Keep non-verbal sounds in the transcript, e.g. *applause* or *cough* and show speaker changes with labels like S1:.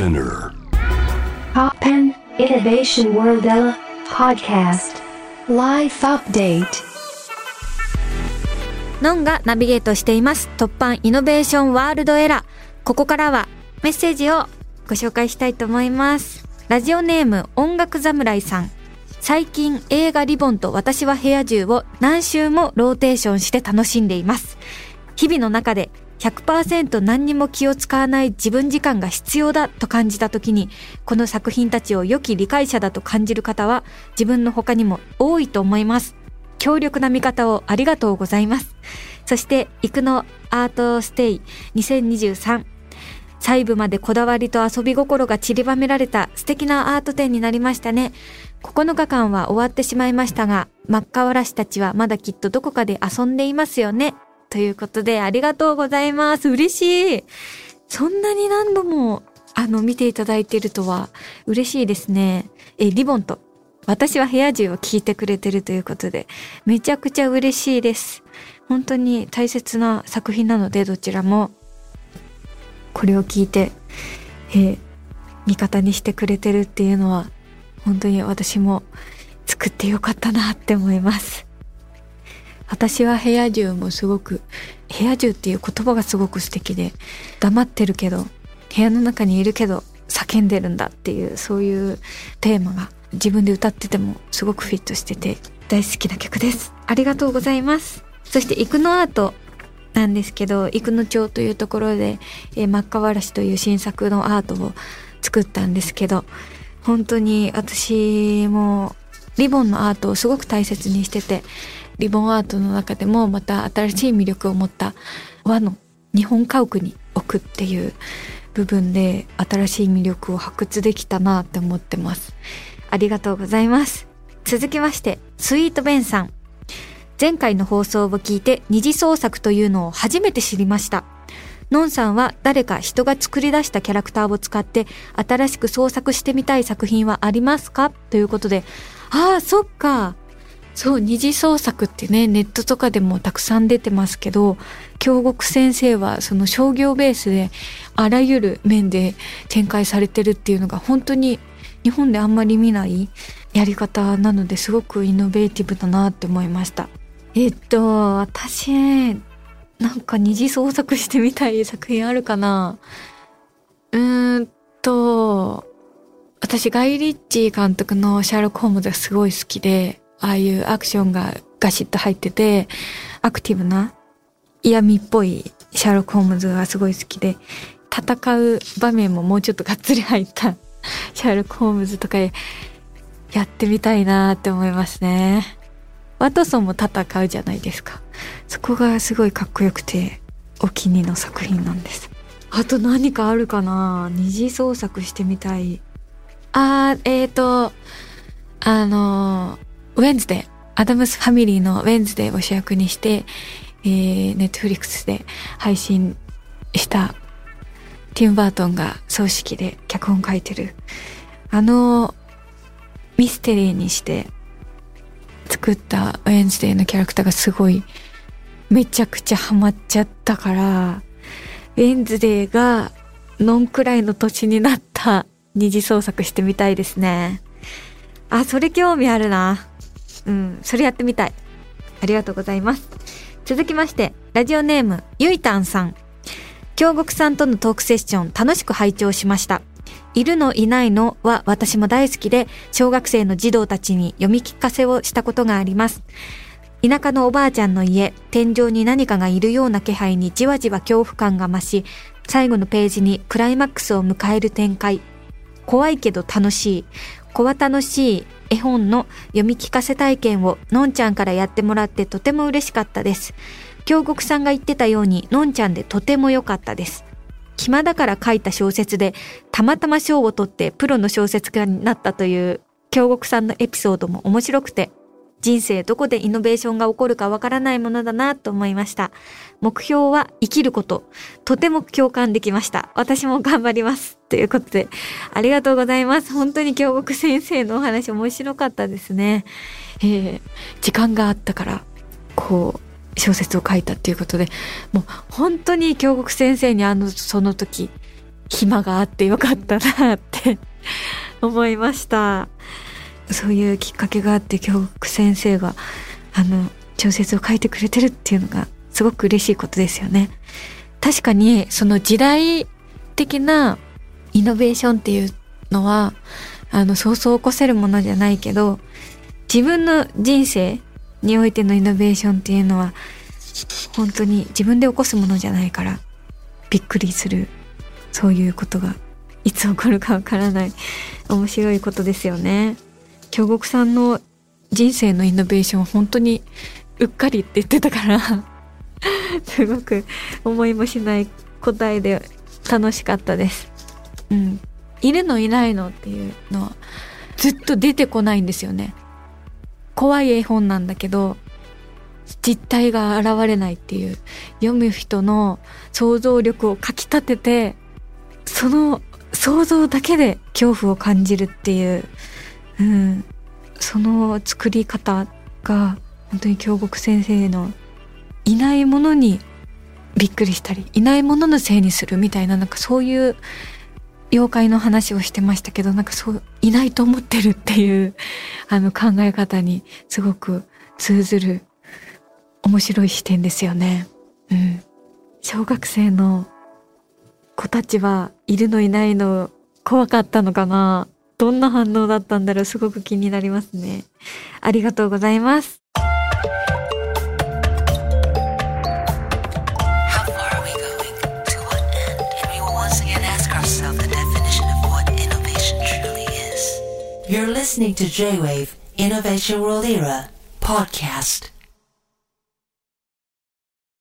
S1: SPINEAR.
S2: Toppan Innovation World Podcast. Life Update.
S3: のんがナビゲートしています。 Toppan Innovation World ERA ここからはメッセージをご紹介したいと思います。ラジオネーム音楽侍さん。最近映画リボンと私は部屋中を何周もローテーションして楽しんでいます。日々の中で100%何にも気を使わない自分時間が必要だと感じた時にこの作品たちを良き理解者だと感じる方は自分の他にも多いと思います。強力な見方をありがとうございます。そして育のアートステイ2023細部までこだわりと遊び心が散りばめられた素敵なアート展になりましたね。9日間は終わってしまいましたが真っ赤わらしたちはまだきっとどこかで遊んでいますよね。ということで、ありがとうございます。嬉しい。そんなに何度も、あの、見ていただいてるとは、嬉しいですね。え、リボンと、私は部屋中を聞いてくれてるということで、めちゃくちゃ嬉しいです。本当に大切な作品なので、どちらも、これを聞いて、え味方にしてくれてるっていうのは、本当に私も作ってよかったなって思います。私は部屋中もすごく部屋中っていう言葉がすごく素敵で黙ってるけど部屋の中にいるけど叫んでるんだっていうそういうテーマが自分で歌っててもすごくフィットしてて大好きな曲です。ありがとうございます。そして育のアートなんですけど生野町というところで、えー、真っ赤わらしという新作のアートを作ったんですけど本当に私もリボンのアートをすごく大切にしててリボンアートの中でもまた新しい魅力を持った和の日本家屋に置くっていう部分で新しい魅力を発掘できたなって思ってます。ありがとうございます。続きまして、スイートベンさん。前回の放送を聞いて二次創作というのを初めて知りました。のんさんは誰か人が作り出したキャラクターを使って新しく創作してみたい作品はありますか？ということで、ああ、そっか。そう、二次創作ってね、ネットとかでもたくさん出てますけど、京極先生はその商業ベースであらゆる面で展開されてるっていうのが本当に日本であんまり見ないやり方なのですごくイノベーティブだなって思いました。えっと、私、なんか二次創作してみたい作品あるかな？うーんと、私ガイ・リッチー監督のシャーロック・ホームズがすごい好きで、ああいうアクションがガシッと入ってて、アクティブな嫌味っぽいシャーロック・ホームズがすごい好きで、戦う場面ももうちょっとがっつり入った *laughs* シャーロック・ホームズとかやってみたいなって思いますね。ワトソンも戦うじゃないですか。そこがすごいかっこよくてお気に入りの作品なんです。あと何かあるかな？二次創作してみたい。あー、えーと、あのーウェンズデー、アダムスファミリーのウェンズデーを主役にして、えー、ネットフリックスで配信したティム・バートンが総指揮で脚本書いてる、あのミステリーにして作ったウェンズデーのキャラクターがすごいめちゃくちゃハマっちゃったから、ウェンズデーがノンくらいの年になった二次創作してみたいですね。あ、それ興味あるな。うん、それやってみたい。ありがとうございます。続きまして、ラジオネーム、ゆいたんさん。京極さんとのトークセッション楽しく拝聴しました。いるのいないのは私も大好きで、小学生の児童たちに読み聞かせをしたことがあります。田舎のおばあちゃんの家、天井に何かがいるような気配にじわじわ恐怖感が増し、最後のページにクライマックスを迎える展開。怖いけど楽しい。子は楽しい絵本の読み聞かせ体験をのんちゃんからやってもらってとても嬉しかったです。京極さんが言ってたようにのんちゃんでとても良かったです。暇だから書いた小説でたまたま賞を取ってプロの小説家になったという京極さんのエピソードも面白くて人生どこでイノベーションが起こるかわからないものだなと思いました。目標は生きること。とても共感できました。私も頑張ります。ということで、ありがとうございます。本当に京極先生のお話面白かったですね。えー、時間があったから、こう、小説を書いたっていうことで、もう本当に京極先生にあの、その時、暇があってよかったなって思いましたそういうきっかけがあって京極先生があの小説を書いてくれてるっていうのがすごく嬉しいことですよね確かにその時代的なイノベーションっていうのはあのそうそう起こせるものじゃないけど自分の人生においてのイノベーションっていうのは本当に自分で起こすものじゃないからびっくりするそういうことがいつ起こるかわからない面白いことですよね。京極さんの人生のイノベーション本当にうっかりって言ってたから *laughs* すごく思いもしない答えで楽しかったです。うん。いるのいないのっていうのはずっと出てこないんですよね。怖い絵本なんだけど実体が現れないっていう読む人の想像力をかきたててその想像だけで恐怖を感じるっていう、うん、その作り方が本当に京極先生のいないものにびっくりしたりいないもののせいにするみたいななんかそういう妖怪の話をしてましたけどなんかそういないと思ってるっていうあの考え方にすごく通ずる面白い視点ですよね。うん。小学生の子たちはいるのいないの怖かったのかな？どんな反応だったんだろうすごく気になりますね。ありがとうございます。You're listening to J-Wave Innovation World Era podcast.